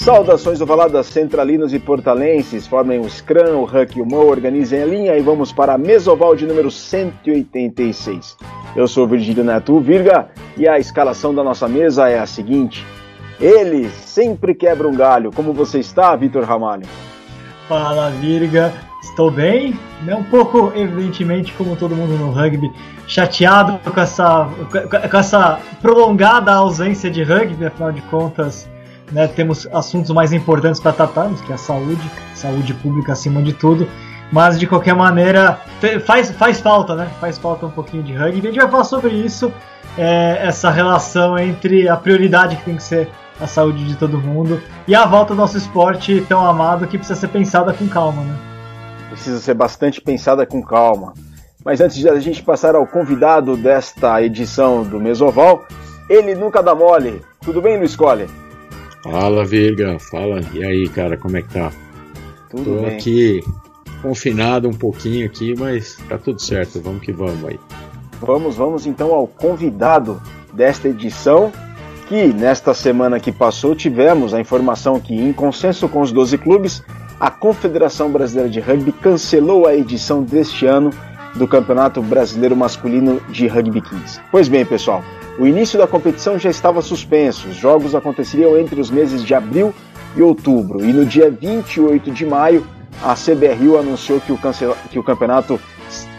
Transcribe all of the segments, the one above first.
Saudações ovaladas centralinos e portalenses, formem o Scrum, o Huck e o Mo, organizem a linha e vamos para a mesoval de número 186. Eu sou Virgílio Neto Virga e a escalação da nossa mesa é a seguinte. Ele sempre quebra um galho. Como você está, Vitor Ramalho? Fala, Virga. Estou bem, né? um pouco, evidentemente, como todo mundo no rugby, chateado com essa, com essa prolongada ausência de rugby, afinal de contas, né, temos assuntos mais importantes para tratarmos, que é a saúde, saúde pública acima de tudo. Mas de qualquer maneira, faz, faz falta, né? Faz falta um pouquinho de rugby. A gente vai falar sobre isso, é, essa relação entre a prioridade que tem que ser a saúde de todo mundo e a volta do nosso esporte tão amado que precisa ser pensada com calma, né? Precisa ser bastante pensada com calma. Mas antes de a gente passar ao convidado desta edição do Mesoval, ele nunca dá mole. Tudo bem, Luiz Coller? Fala, Virga. Fala. E aí, cara, como é que tá? Tudo Tô bem. aqui confinado um pouquinho aqui, mas tá tudo certo. Vamos que vamos aí. Vamos, vamos então ao convidado desta edição, que nesta semana que passou tivemos a informação que, em consenso com os 12 clubes, a Confederação Brasileira de Rugby cancelou a edição deste ano do Campeonato Brasileiro Masculino de Rugby 15. Pois bem, pessoal, o início da competição já estava suspenso. Os jogos aconteceriam entre os meses de abril e outubro. E no dia 28 de maio, a CBRU anunciou que o, cancela... que o campeonato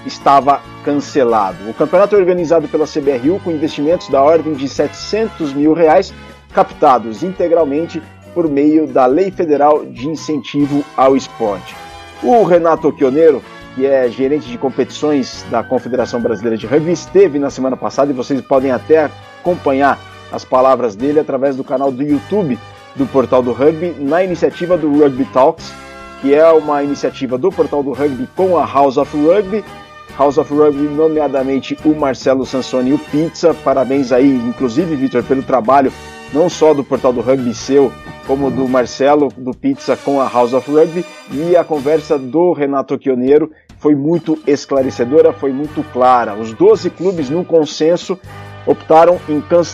estava cancelado. O campeonato é organizado pela CBRU com investimentos da ordem de 700 mil reais, captados integralmente por meio da Lei Federal de Incentivo ao Esporte. O Renato Occhioneiro, que é gerente de competições da Confederação Brasileira de Rugby, esteve na semana passada e vocês podem até acompanhar as palavras dele através do canal do YouTube do Portal do Rugby, na iniciativa do Rugby Talks, que é uma iniciativa do Portal do Rugby com a House of Rugby. House of Rugby, nomeadamente o Marcelo Sansoni e o Pizza. Parabéns aí, inclusive, Vitor, pelo trabalho não só do Portal do Rugby seu, como do Marcelo, do Pizza com a House of Rugby. E a conversa do Renato Quioneiro foi muito esclarecedora, foi muito clara. Os 12 clubes, num consenso, optaram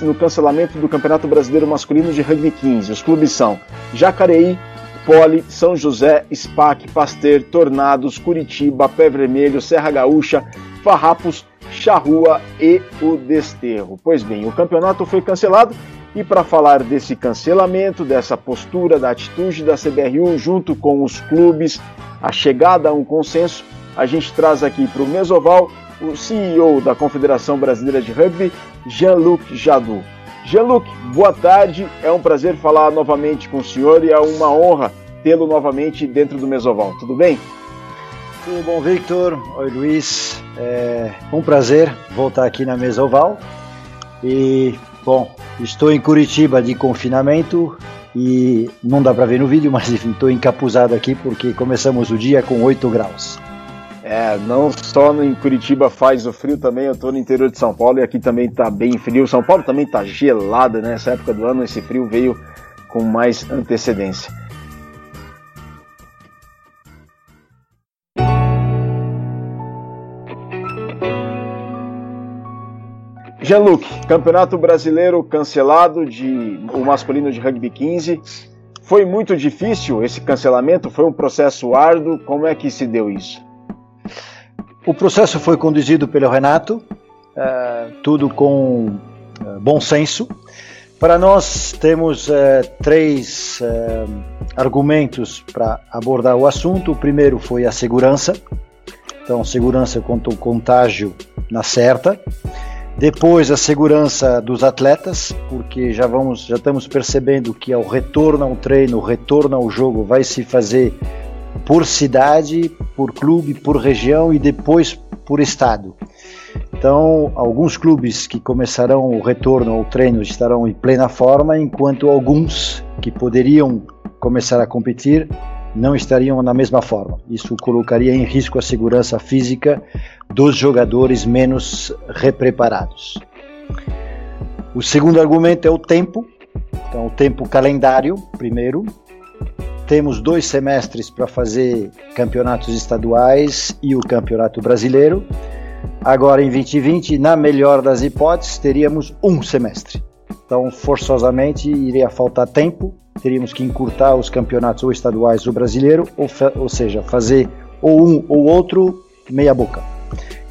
no cancelamento do Campeonato Brasileiro Masculino de Rugby 15. Os clubes são Jacareí, Poli, São José, SPAC, Pasteur, Tornados, Curitiba, Pé Vermelho, Serra Gaúcha, Farrapos, Charrua e o Desterro. Pois bem, o campeonato foi cancelado e para falar desse cancelamento, dessa postura, da atitude da CBRU junto com os clubes, a chegada a um consenso, a gente traz aqui para o Mesoval o CEO da Confederação Brasileira de Rugby, Jean-Luc Jadot. Jean-Luc, boa tarde, é um prazer falar novamente com o senhor e é uma honra tê-lo novamente dentro do Mesoval. Tudo bem? Tudo bom, Victor? Oi, Luiz. É um prazer voltar aqui na Mesoval. E, bom, estou em Curitiba de confinamento e não dá para ver no vídeo, mas enfim, estou encapuzado aqui porque começamos o dia com 8 graus. É, não só em Curitiba faz o frio também, eu tô no interior de São Paulo e aqui também tá bem frio. São Paulo também tá gelada né? nessa época do ano, esse frio veio com mais antecedência. Jean-Luc, Campeonato Brasileiro cancelado de o masculino de rugby 15. Foi muito difícil esse cancelamento? Foi um processo árduo? Como é que se deu isso? O processo foi conduzido pelo Renato, uh, tudo com uh, bom senso. Para nós, temos uh, três argumentos para abordar o assunto. O primeiro foi a segurança. Então, segurança contra o contágio na certa. Depois, a segurança dos atletas, porque já, vamos, já estamos percebendo que ao retorno ao treino, o retorno ao jogo vai se fazer por cidade, por clube, por região e depois por estado. Então, alguns clubes que começarão o retorno ao treino estarão em plena forma, enquanto alguns que poderiam começar a competir não estariam na mesma forma. Isso colocaria em risco a segurança física dos jogadores menos repreparados. O segundo argumento é o tempo. Então, o tempo calendário, primeiro, temos dois semestres para fazer campeonatos estaduais e o campeonato brasileiro. Agora, em 2020, na melhor das hipóteses, teríamos um semestre. Então, forçosamente, iria faltar tempo teríamos que encurtar os campeonatos ou estaduais ou brasileiro, ou, ou seja, fazer ou um ou outro meia boca.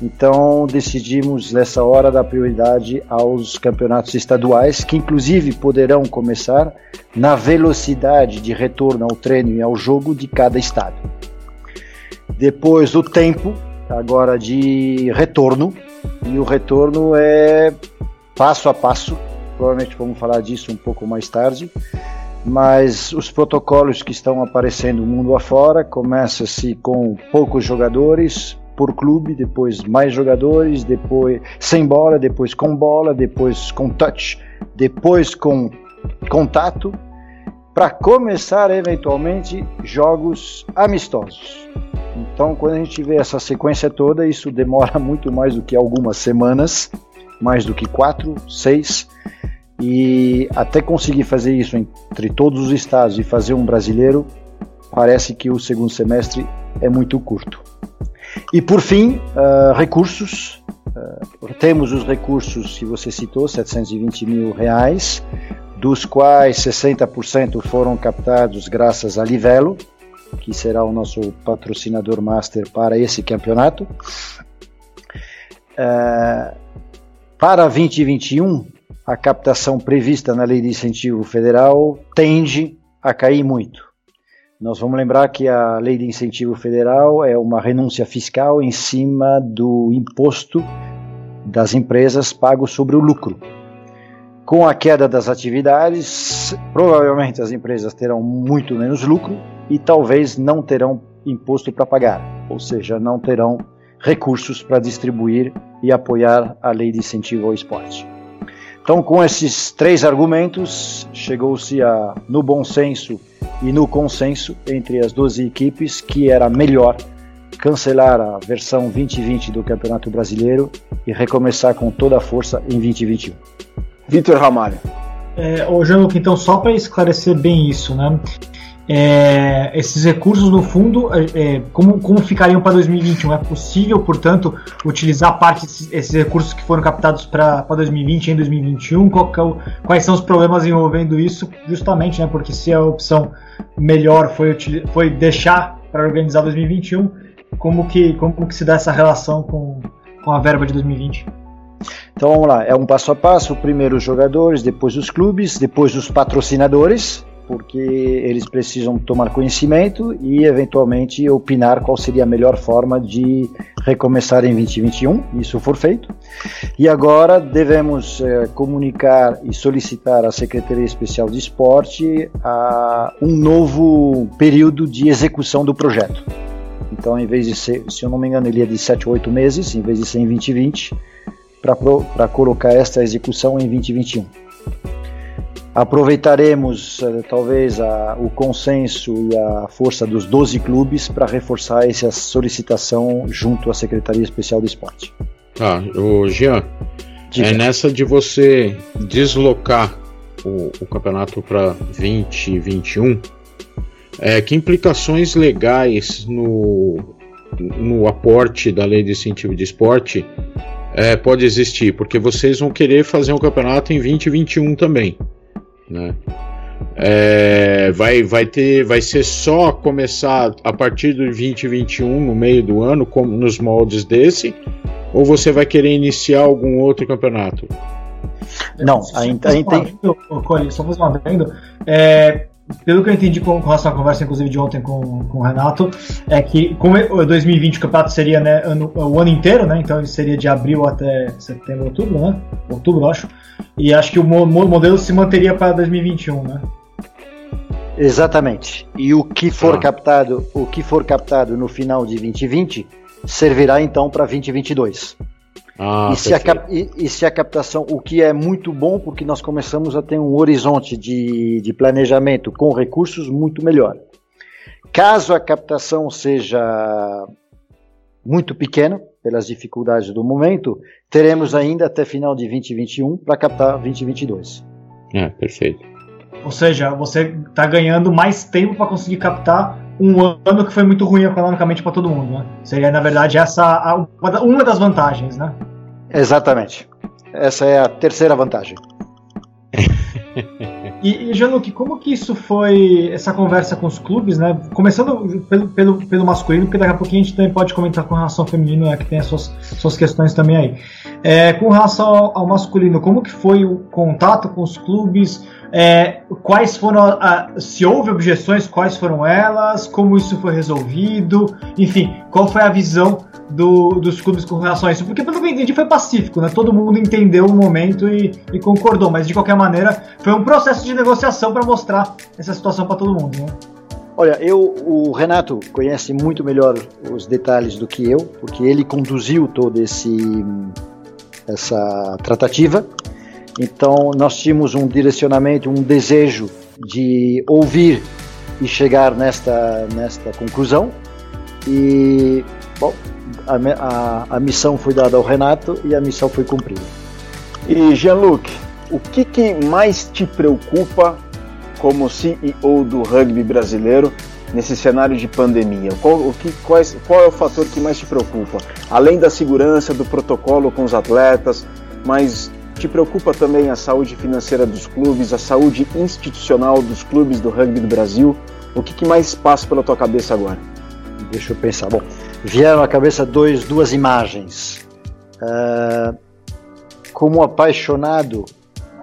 Então decidimos nessa hora dar prioridade aos campeonatos estaduais, que inclusive poderão começar na velocidade de retorno ao treino e ao jogo de cada estado. Depois o tempo, agora de retorno, e o retorno é passo a passo. Provavelmente vamos falar disso um pouco mais tarde. Mas os protocolos que estão aparecendo mundo afora começa-se com poucos jogadores por clube, depois mais jogadores, depois sem bola, depois com bola, depois com touch, depois com contato, para começar eventualmente jogos amistosos. Então, quando a gente vê essa sequência toda, isso demora muito mais do que algumas semanas, mais do que quatro, seis, e até conseguir fazer isso entre todos os estados e fazer um brasileiro, parece que o segundo semestre é muito curto. E por fim, uh, recursos. Uh, temos os recursos que você citou, 720 mil reais, dos quais 60% foram captados graças a Livelo, que será o nosso patrocinador master para esse campeonato. Uh, para 2021, a captação prevista na Lei de Incentivo Federal tende a cair muito. Nós vamos lembrar que a Lei de Incentivo Federal é uma renúncia fiscal em cima do imposto das empresas pago sobre o lucro. Com a queda das atividades, provavelmente as empresas terão muito menos lucro e talvez não terão imposto para pagar, ou seja, não terão recursos para distribuir e apoiar a lei de incentivo ao esporte. Então, com esses três argumentos, chegou-se no bom senso e no consenso entre as duas equipes que era melhor cancelar a versão 2020 do Campeonato Brasileiro e recomeçar com toda a força em 2021. Vitor Ramalho. É, ô Jean-Luc, então só para esclarecer bem isso, né? É, esses recursos no fundo, é, é como, como ficariam para 2021? É possível, portanto, utilizar parte desses recursos que foram captados para 2020 em 2021? Qual, qual, quais são os problemas envolvendo isso? Justamente, né, porque se a opção melhor foi, foi deixar para organizar 2021, como que, como que se dá essa relação com, com a verba de 2020? Então vamos lá, é um passo a passo, primeiro os jogadores, depois os clubes, depois os patrocinadores, porque eles precisam tomar conhecimento e eventualmente opinar qual seria a melhor forma de recomeçar em 2021, isso for feito. E agora devemos eh, comunicar e solicitar à Secretaria Especial de Esporte a um novo período de execução do projeto. Então, em vez de ser, se eu não me engano, ele é de 7 ou 8 meses, em vez de ser em 2020, para colocar esta execução em 2021. Aproveitaremos eh, talvez a, o consenso e a força dos 12 clubes para reforçar essa solicitação junto à Secretaria Especial do Esporte. Ah, o Jean, Diga. é nessa de você deslocar o, o campeonato para 2021, é, que implicações legais no, no aporte da lei de incentivo de esporte é, pode existir? Porque vocês vão querer fazer um campeonato em 2021 também né? É, vai, vai ter, vai ser só começar a partir do 2021 no meio do ano, como nos moldes desse, ou você vai querer iniciar algum outro campeonato? Não, ainda tem. Só fazer uma adendo. É, pelo que eu entendi com, com relação à conversa, inclusive de ontem com, com o Renato, é que como 2020 o campeonato seria né, ano, o ano inteiro, né? Então ele seria de abril até setembro, outubro, né? Outubro, acho. E acho que o modelo se manteria para 2021, né? Exatamente. E o que for ah. captado, o que for captado no final de 2020 servirá então para 2022. Ah, e, se a, e, e, se a, captação, o que é muito bom, porque nós começamos a ter um horizonte de, de planejamento com recursos muito melhor. Caso a captação seja muito pequena, pelas dificuldades do momento, teremos ainda até final de 2021 para captar 2022. É, perfeito. Ou seja, você está ganhando mais tempo para conseguir captar um ano que foi muito ruim economicamente para todo mundo, né? Seria, na verdade, essa uma das vantagens, né? Exatamente. Essa é a terceira vantagem. E, e Jean-Luc, como que isso foi, essa conversa com os clubes, né? Começando pelo, pelo, pelo masculino, porque daqui a pouquinho a gente também pode comentar com relação ao feminino, né, que tem as suas, suas questões também aí. É, com relação ao, ao, masculino, como que foi o contato com os clubes? É, quais foram, a, se houve objeções, quais foram elas? Como isso foi resolvido? Enfim, qual foi a visão do, dos clubes com relação a isso, porque pelo que eu entendi foi pacífico, né? Todo mundo entendeu o momento e, e concordou, mas de qualquer maneira foi um processo de negociação para mostrar essa situação para todo mundo, né? Olha, eu, o Renato conhece muito melhor os detalhes do que eu, porque ele conduziu toda essa tratativa. Então nós tínhamos um direcionamento, um desejo de ouvir e chegar nesta nesta conclusão. E bom, a, a, a missão foi dada ao Renato e a missão foi cumprida. E Jean-Luc, o que, que mais te preocupa como CEO do rugby brasileiro nesse cenário de pandemia? Qual, o que, quais, qual é o fator que mais te preocupa? Além da segurança, do protocolo com os atletas, mas te preocupa também a saúde financeira dos clubes, a saúde institucional dos clubes do rugby do Brasil? O que, que mais passa pela tua cabeça agora? Deixa eu pensar. Bom, vieram à cabeça dois, duas imagens. Uh, como apaixonado,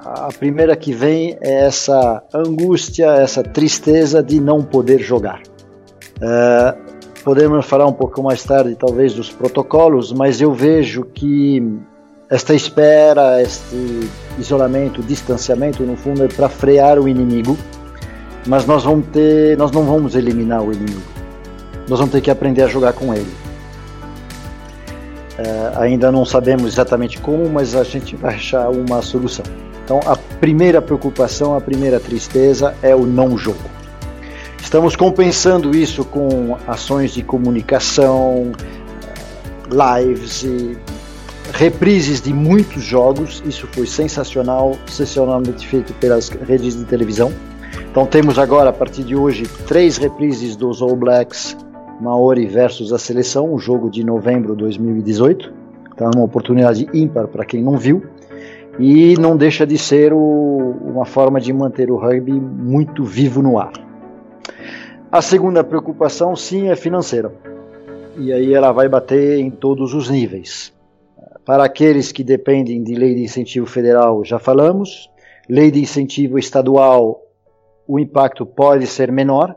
a primeira que vem é essa angústia, essa tristeza de não poder jogar. Uh, podemos falar um pouco mais tarde, talvez, dos protocolos, mas eu vejo que esta espera, este isolamento, distanciamento, no fundo, é para frear o inimigo, mas nós, vamos ter, nós não vamos eliminar o inimigo nós vamos ter que aprender a jogar com ele. É, ainda não sabemos exatamente como, mas a gente vai achar uma solução. Então, a primeira preocupação, a primeira tristeza é o não jogo. Estamos compensando isso com ações de comunicação, lives e reprises de muitos jogos. Isso foi sensacional, sensacionalmente feito pelas redes de televisão. Então temos agora, a partir de hoje, três reprises dos All Blacks Maori versus a seleção, um jogo de novembro de 2018. Então é uma oportunidade ímpar para quem não viu. E não deixa de ser o, uma forma de manter o rugby muito vivo no ar. A segunda preocupação, sim, é financeira. E aí ela vai bater em todos os níveis. Para aqueles que dependem de lei de incentivo federal, já falamos. Lei de incentivo estadual, o impacto pode ser menor,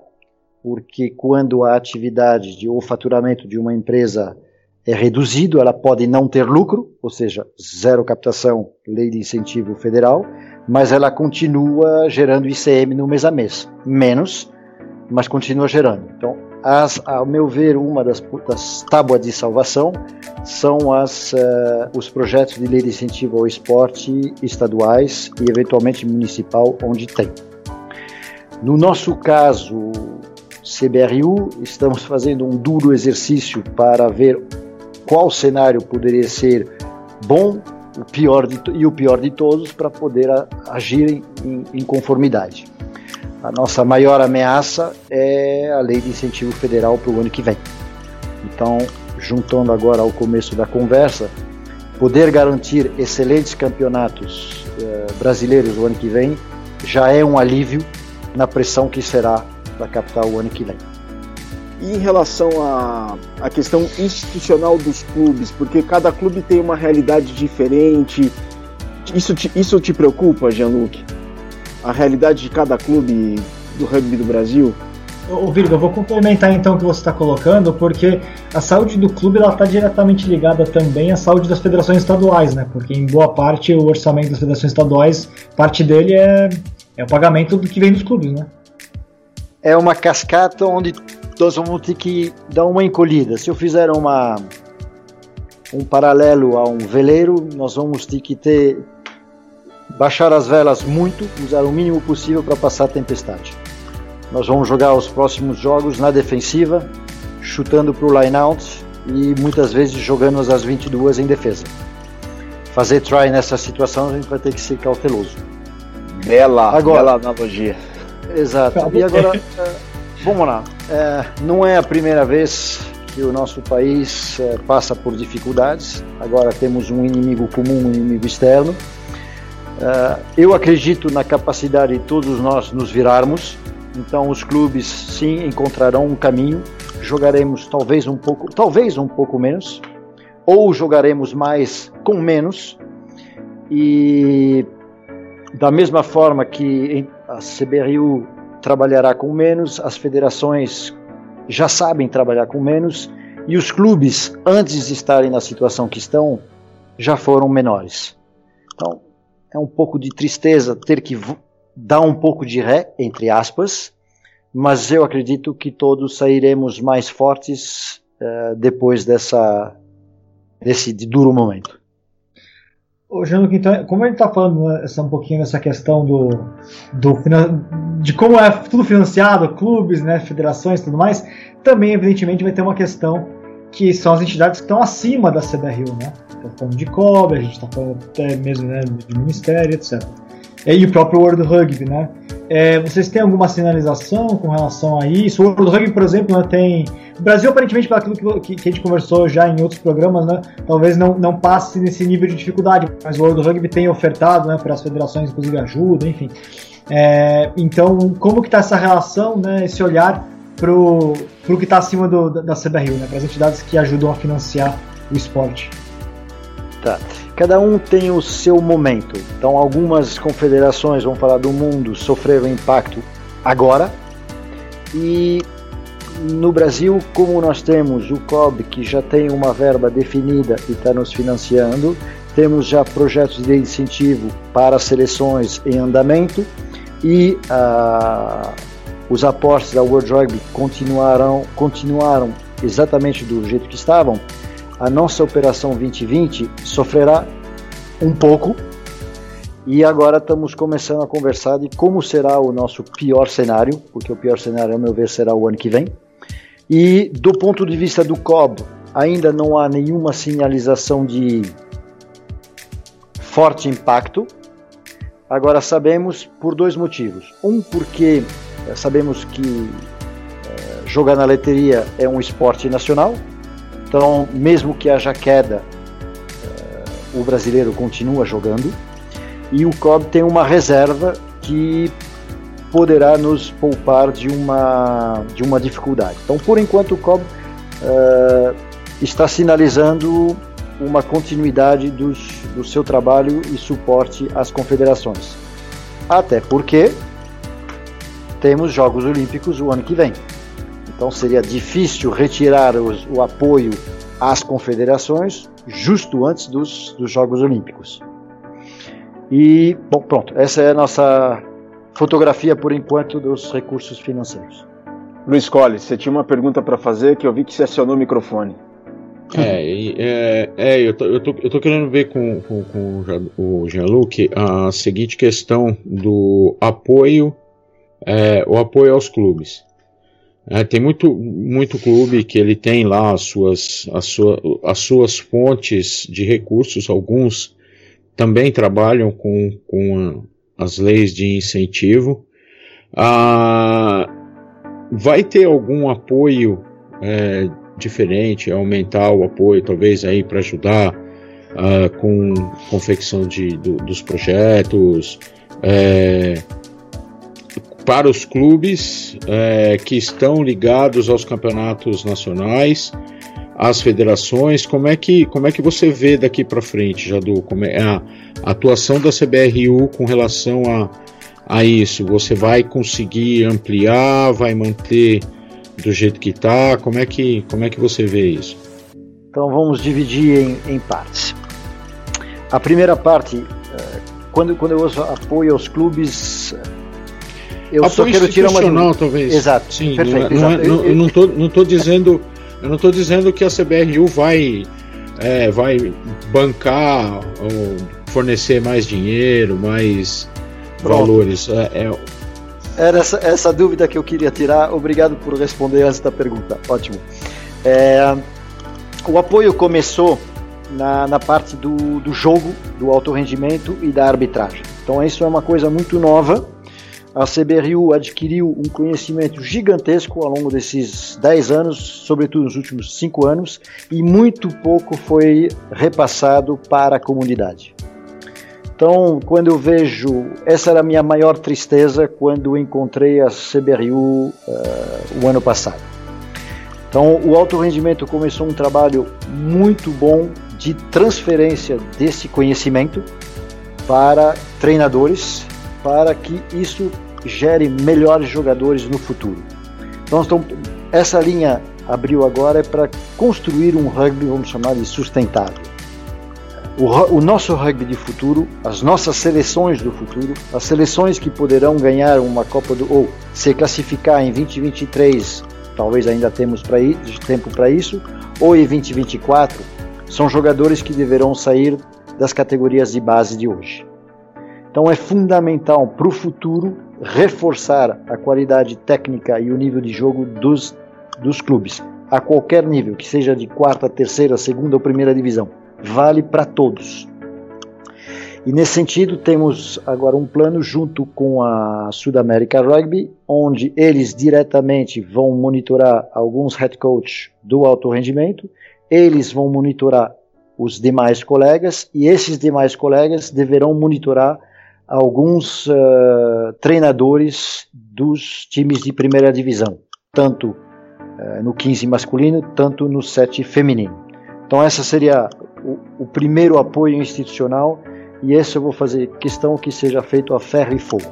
porque quando a atividade de, ou faturamento de uma empresa é reduzido, ela pode não ter lucro, ou seja, zero captação, lei de incentivo federal, mas ela continua gerando ICM no mês a mês. Menos, mas continua gerando. Então, as, ao meu ver, uma das, das tábuas de salvação são as, uh, os projetos de lei de incentivo ao esporte estaduais e, eventualmente, municipal, onde tem. No nosso caso, CBRU, estamos fazendo um duro exercício para ver qual cenário poderia ser bom o pior de, e o pior de todos para poder agir em, em conformidade. A nossa maior ameaça é a lei de incentivo federal para o ano que vem. Então, juntando agora ao começo da conversa, poder garantir excelentes campeonatos eh, brasileiros o ano que vem já é um alívio na pressão que será para captar o ano que vem. E em relação à, à questão institucional dos clubes, porque cada clube tem uma realidade diferente, isso te, isso te preocupa, Jean-Luc? A realidade de cada clube do rugby do Brasil? Ô, Virga, eu vou complementar então o que você está colocando, porque a saúde do clube está diretamente ligada também à saúde das federações estaduais, né? Porque em boa parte o orçamento das federações estaduais, parte dele é, é o pagamento do que vem dos clubes, né? é uma cascata onde nós vamos ter que dar uma encolhida. Se eu fizer uma um paralelo a um veleiro, nós vamos ter que ter baixar as velas muito, usar o mínimo possível para passar a tempestade. Nós vamos jogar os próximos jogos na defensiva, chutando para o line-out e muitas vezes jogando as 22 em defesa. Fazer try nessa situação a gente vai ter que ser cauteloso. Bela, Agora, bela analogia. Exato. E agora, vamos lá. É, não é a primeira vez que o nosso país é, passa por dificuldades. Agora temos um inimigo comum, um inimigo externo. Uh, eu acredito na capacidade de todos nós nos virarmos, então os clubes sim encontrarão um caminho. Jogaremos talvez um pouco, talvez um pouco menos, ou jogaremos mais com menos. E da mesma forma que a CBRU trabalhará com menos, as federações já sabem trabalhar com menos e os clubes, antes de estarem na situação que estão, já foram menores. Então, é um pouco de tristeza ter que dar um pouco de ré, entre aspas, mas eu acredito que todos sairemos mais fortes uh, depois dessa, desse duro momento. Ô, Jean então, como a gente está falando né, essa, um pouquinho dessa questão do, do de como é tudo financiado, clubes, né, federações e tudo mais, também, evidentemente, vai ter uma questão que são as entidades que estão acima da CBRU, né? Está falando de COBRE, a gente está falando até mesmo né, de ministério, etc. E o próprio World Rugby, né? É, vocês têm alguma sinalização com relação a isso? O World Rugby, por exemplo, né, tem. O Brasil, aparentemente, pelo aquilo que, que, a gente conversou já em outros programas, né, talvez não, não passe nesse nível de dificuldade, mas o World Rugby tem ofertado né, para as federações, inclusive, ajuda, enfim. É, então, como que está essa relação, né, esse olhar para o que está acima do, da, CBRU, né, para as entidades que ajudam a financiar o esporte? Tá. Cada um tem o seu momento. Então, algumas confederações, vamos falar do mundo, sofreram impacto agora. E no Brasil, como nós temos o COB, que já tem uma verba definida e está nos financiando, temos já projetos de incentivo para seleções em andamento e uh, os aportes da World Rugby continuarão, continuaram exatamente do jeito que estavam a nossa operação 2020 sofrerá um pouco e agora estamos começando a conversar de como será o nosso pior cenário, porque o pior cenário, ao meu ver, será o ano que vem. E do ponto de vista do COB, ainda não há nenhuma sinalização de forte impacto. Agora sabemos por dois motivos. Um, porque sabemos que é, jogar na leteria é um esporte nacional, então, mesmo que haja queda, uh, o brasileiro continua jogando. E o COB tem uma reserva que poderá nos poupar de uma, de uma dificuldade. Então, por enquanto, o COB está sinalizando uma continuidade dos, do seu trabalho e suporte às confederações. Até porque temos Jogos Olímpicos o ano que vem. Então seria difícil retirar os, o apoio às confederações justo antes dos, dos Jogos Olímpicos. E, bom, pronto, essa é a nossa fotografia por enquanto dos recursos financeiros. Luiz Colles, você tinha uma pergunta para fazer que eu vi que você acionou o microfone. É, é, é eu, tô, eu, tô, eu tô querendo ver com, com, com o Jean-Luc a seguinte questão do apoio, é, o apoio aos clubes. É, tem muito, muito clube que ele tem lá as suas, as, sua, as suas fontes de recursos, alguns também trabalham com, com as leis de incentivo. Ah, vai ter algum apoio é, diferente, aumentar o apoio, talvez aí para ajudar ah, com confecção de, do, dos projetos, é, para os clubes é, que estão ligados aos campeonatos nacionais, às federações, como é que, como é que você vê daqui para frente, Jadu, como é a, atuação da CBRU com relação a, a isso? Você vai conseguir ampliar, vai manter do jeito que está? Como é que, como é que você vê isso? Então vamos dividir em, em partes. A primeira parte, é, quando, quando eu uso apoio aos clubes, eu Apoio só quero tirar uma talvez. Exato. Sim, perfeito. Não, é, não, é, não, não, tô, não tô dizendo, eu não tô dizendo que a CBRU vai é, vai bancar ou fornecer mais dinheiro, mais Pronto. valores. É, é... Era essa, essa dúvida que eu queria tirar. Obrigado por responder esta pergunta. Ótimo. É, o apoio começou na, na parte do, do jogo, do alto rendimento e da arbitragem. Então isso é uma coisa muito nova a CBRU adquiriu um conhecimento gigantesco ao longo desses 10 anos, sobretudo nos últimos 5 anos, e muito pouco foi repassado para a comunidade. Então, quando eu vejo, essa era a minha maior tristeza quando encontrei a CBRU uh, o ano passado. Então, o alto rendimento começou um trabalho muito bom de transferência desse conhecimento para treinadores, para que isso gere melhores jogadores no futuro. Então, então essa linha abriu agora é para construir um rugby, vamos chamar de sustentável o, o, nosso rugby de futuro, as nossas seleções do futuro, as seleções que poderão ganhar uma Copa do ou se classificar em 2023, talvez ainda temos para tempo para isso, ou em 2024, são jogadores que deverão sair das categorias de base de hoje. Então é fundamental para o futuro reforçar a qualidade técnica e o nível de jogo dos, dos clubes, a qualquer nível, que seja de quarta, terceira, segunda ou primeira divisão. Vale para todos. E nesse sentido, temos agora um plano junto com a Sudamérica Rugby, onde eles diretamente vão monitorar alguns head coach do alto rendimento, eles vão monitorar os demais colegas e esses demais colegas deverão monitorar alguns uh, treinadores dos times de primeira divisão, tanto uh, no 15 masculino, tanto no 7 feminino. Então essa seria o, o primeiro apoio institucional e esse eu vou fazer questão que seja feito a ferro e fogo.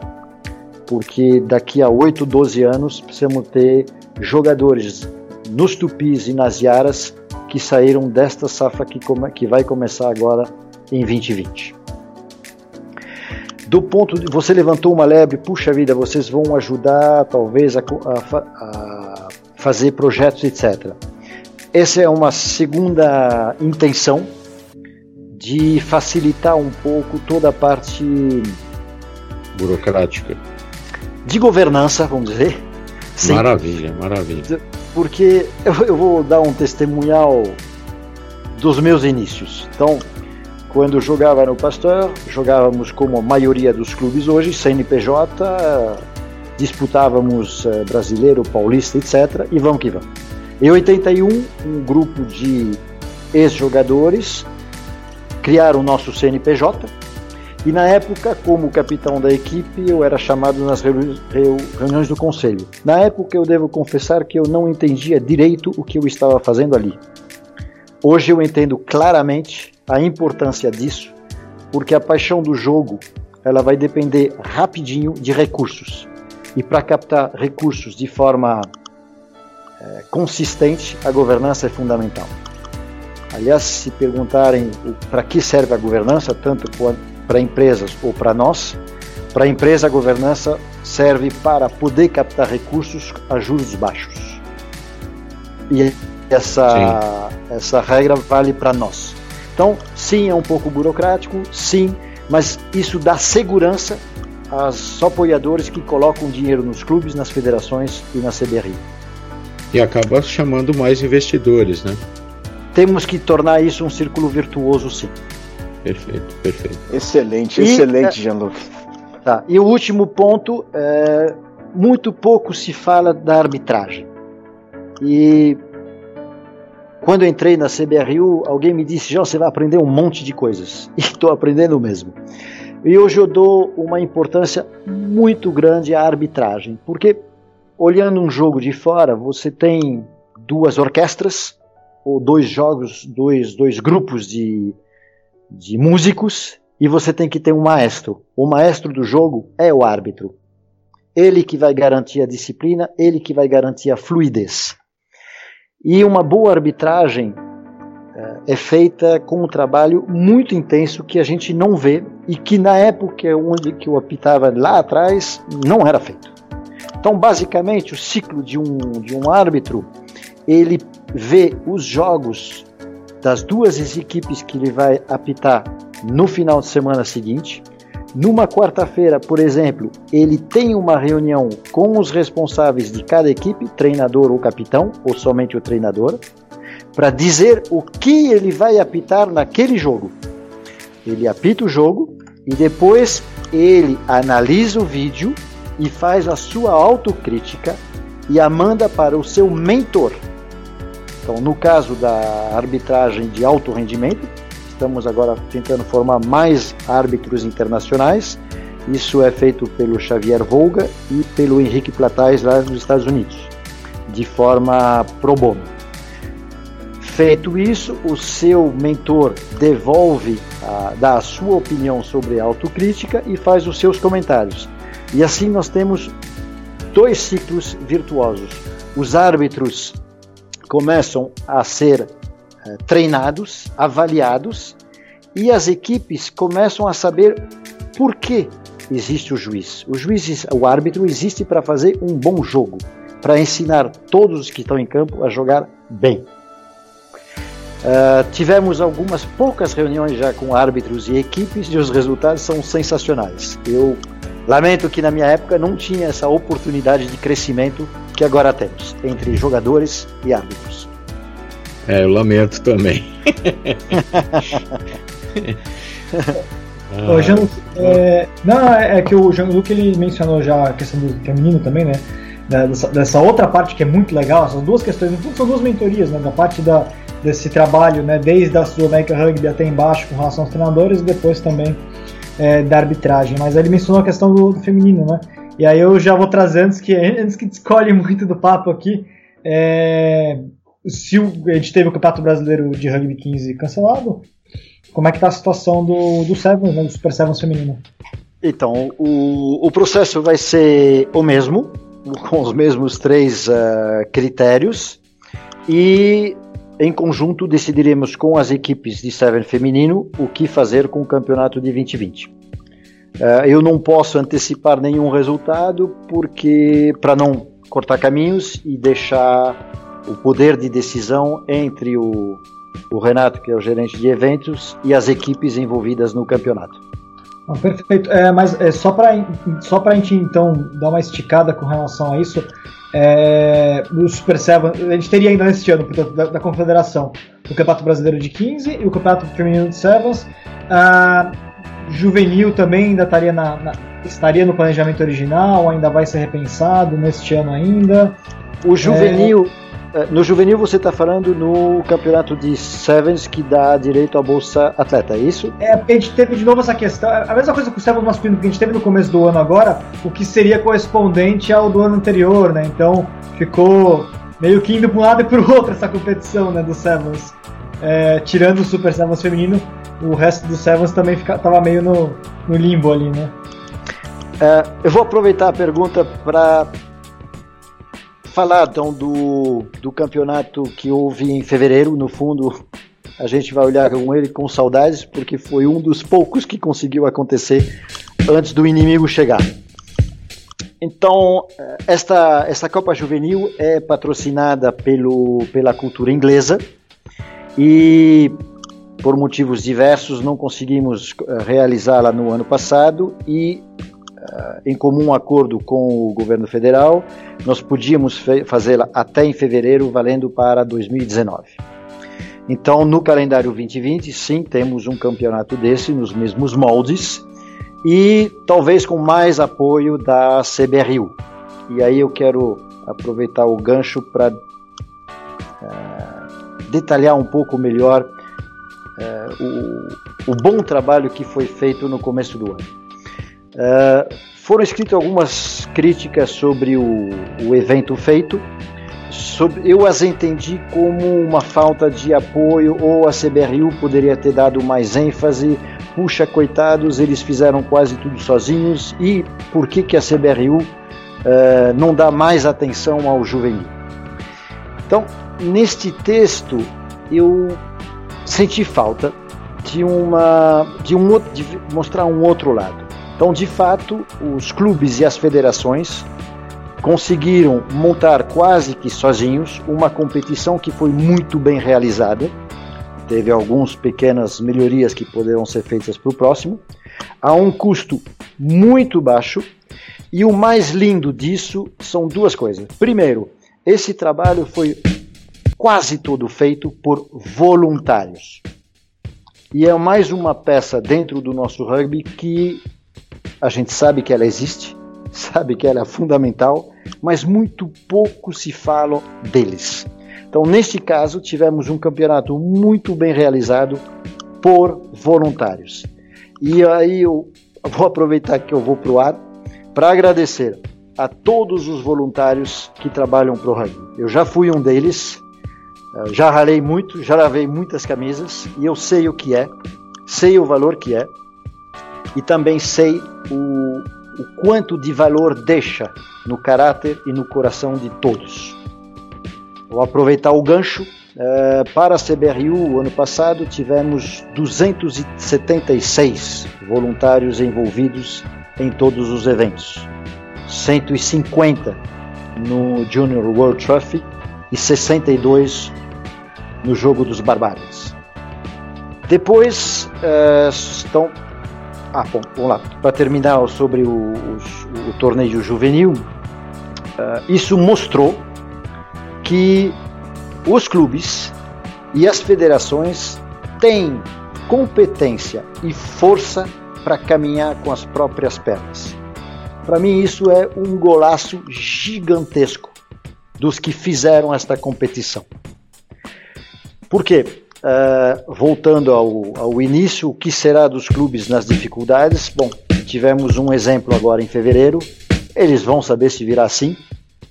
Porque daqui a 8, 12 anos precisamos ter jogadores nos tupis e nas iaras que saíram desta safra que, come, que vai começar agora em 2020. Do ponto de você levantou uma lebre, puxa vida, vocês vão ajudar talvez a, a, a fazer projetos, etc. Essa é uma segunda intenção de facilitar um pouco toda a parte burocrática de governança, vamos dizer. Sim. Maravilha, maravilha. Porque eu, eu vou dar um testemunhal dos meus inícios. Então, quando jogava no Pasteur, jogávamos como a maioria dos clubes hoje, CNPJ, disputávamos eh, brasileiro, paulista, etc. E vamos que vamos. Em 81, um grupo de ex-jogadores criaram o nosso CNPJ e na época, como capitão da equipe, eu era chamado nas reuniões do conselho. Na época, eu devo confessar que eu não entendia direito o que eu estava fazendo ali. Hoje eu entendo claramente a importância disso, porque a paixão do jogo ela vai depender rapidinho de recursos. E para captar recursos de forma é, consistente, a governança é fundamental. Aliás, se perguntarem para que serve a governança, tanto para empresas ou para nós, para a empresa a governança serve para poder captar recursos a juros baixos. E essa, essa regra vale para nós. Então, sim, é um pouco burocrático, sim, mas isso dá segurança aos apoiadores que colocam dinheiro nos clubes, nas federações e na CBRI. E acaba chamando mais investidores, né? temos que tornar isso um círculo virtuoso, sim. Perfeito, perfeito. Excelente, e, excelente, é, Jean-Luc. Tá. E o último ponto, é, muito pouco se fala da arbitragem. E quando eu entrei na CBRU, alguém me disse, João, você vai aprender um monte de coisas. E estou aprendendo mesmo. E hoje eu dou uma importância muito grande à arbitragem, porque olhando um jogo de fora, você tem duas orquestras, ou dois jogos, dois, dois grupos de, de músicos e você tem que ter um maestro. O maestro do jogo é o árbitro. Ele que vai garantir a disciplina, ele que vai garantir a fluidez. E uma boa arbitragem é, é feita com um trabalho muito intenso que a gente não vê e que na época onde que eu apitava lá atrás não era feito. Então, basicamente, o ciclo de um, de um árbitro ele vê os jogos das duas equipes que ele vai apitar no final de semana seguinte. Numa quarta-feira, por exemplo, ele tem uma reunião com os responsáveis de cada equipe, treinador ou capitão, ou somente o treinador, para dizer o que ele vai apitar naquele jogo. Ele apita o jogo e depois ele analisa o vídeo e faz a sua autocrítica e a manda para o seu mentor, então, no caso da arbitragem de alto rendimento, Estamos agora tentando formar mais árbitros internacionais. Isso é feito pelo Xavier Volga e pelo Henrique Platais lá nos Estados Unidos, de forma pro bono. Feito isso, o seu mentor devolve, a, dá a sua opinião sobre a autocrítica e faz os seus comentários. E assim nós temos dois ciclos virtuosos. Os árbitros começam a ser treinados, avaliados, e as equipes começam a saber por que existe o juiz. O juiz, o árbitro existe para fazer um bom jogo, para ensinar todos os que estão em campo a jogar bem. Uh, tivemos algumas poucas reuniões já com árbitros e equipes e os resultados são sensacionais. Eu lamento que na minha época não tinha essa oportunidade de crescimento que agora temos entre jogadores e árbitros. É, eu lamento também. ah, Jean, é, não, é, é que o Jean-Luc ele mencionou já a questão do feminino também, né? Dessa, dessa, outra parte que é muito legal, essas duas questões, são duas mentorias, né? Da parte da, desse trabalho, né, desde a Sul América Rugby até embaixo com relação aos treinadores e depois também é, da arbitragem. Mas ele mencionou a questão do, do, feminino, né? E aí eu já vou trazer antes que antes que escolhe muito do papo aqui, é, se o, a gente teve o Campeonato Brasileiro de Rugby 15 cancelado, como é que está a situação do, do Sevens, né, do Super Sevens feminino? Então, o, o processo vai ser o mesmo, com os mesmos três uh, critérios, e em conjunto, decidiremos com as equipes de Seven feminino o que fazer com o campeonato de 2020. Uh, eh, eu não posso antecipar nenhum resultado porque para não cortar caminhos e deixar o poder de decisão entre o, o Renato, que é o gerente de eventos, e as equipes envolvidas no campeonato. Ah, perfeito. É, mas é, só para só a gente então dar uma esticada com relação a isso, é, o Super Seven, a gente teria ainda neste ano, portanto, da, da, Confederação, o Campeonato Brasileiro de 15 e o Campeonato Feminino de Sevens. A juvenil também ainda estaria, na, na, estaria no planejamento original, ainda vai ser repensado neste ano ainda. O juvenil. É, é, no juvenil você está falando no campeonato de Sevens que dá direito à bolsa atleta, é isso? É, porque a gente teve de novo essa questão, a mesma coisa com o Sevens masculino que a gente teve no começo do ano agora, o que seria correspondente ao do ano anterior, né? Então ficou meio que indo para um lado e para o outro essa competição, né, do Sevens. É, tirando o Super Sevens feminino, o resto do Sevens também estava meio no, no, limbo ali, né? É, eu vou aproveitar a pergunta para falar então do, do campeonato que houve em fevereiro. No fundo, a gente vai olhar com ele com saudades, porque foi um dos poucos que conseguiu acontecer antes do inimigo chegar. Então, esta, esta Copa Juvenil é patrocinada pelo, pela cultura inglesa e, por motivos diversos, não conseguimos eh, realizá-la no ano passado e em comum acordo com o governo federal, nós podíamos fazê-la até em fevereiro, valendo para 2019. Então, no calendário 2020, sim, temos um campeonato desse nos mesmos moldes e talvez com mais apoio da CBRU. E aí eu quero aproveitar o gancho para uh, detalhar um pouco melhor uh, o, o bom trabalho que foi feito no começo do ano. Uh, foram escritas algumas críticas sobre o, o evento feito. Sobre, eu as entendi como uma falta de apoio, ou a CBRU poderia ter dado mais ênfase. Puxa, coitados, eles fizeram quase tudo sozinhos. E por que, que a CBRU uh, ah, não dá mais atenção ao juvenil? Então, neste texto, eu senti falta de, uma, de, um, de mostrar um outro lado. Então, de fato, os clubes e as federações conseguiram montar quase que sozinhos uma competição que foi muito bem realizada. Teve algumas pequenas melhorias que poderão ser feitas para o próximo, a um custo muito baixo. E o mais lindo disso são duas coisas. Primeiro, esse trabalho foi quase todo feito por voluntários. E é mais uma peça dentro do nosso rugby que a gente sabe que ela existe, sabe que ela é fundamental, mas muito pouco se fala deles. Então, neste caso, tivemos um campeonato muito bem realizado por voluntários. E aí eu vou aproveitar que eu vou para o ar para agradecer a todos os voluntários que trabalham para o rugby. Eu já fui um deles, eh, já ralei muito, já lavei muitas camisas e eu sei o que é, sei o valor que é e também sei o, o quanto de valor deixa no caráter e no coração de todos. Vou aproveitar o gancho. Uh, para a CBRU, ano passado, tivemos 276 voluntários envolvidos em todos os eventos. 150 no Junior World Trophy e 62 no Jogo dos Barbários. Depois uh, estão. Ah, bom, vamos lá. Para terminar sobre o, o, torneio juvenil, uh, isso mostrou que os clubes e as federações têm competência e força para caminhar com as próprias pernas. Para mim, isso é um golaço gigantesco dos que fizeram esta competição. Por quê? Uh, voltando ao, ao início, o que será dos clubes nas dificuldades? Bom, tivemos um exemplo agora em fevereiro. Eles vão saber se virar assim,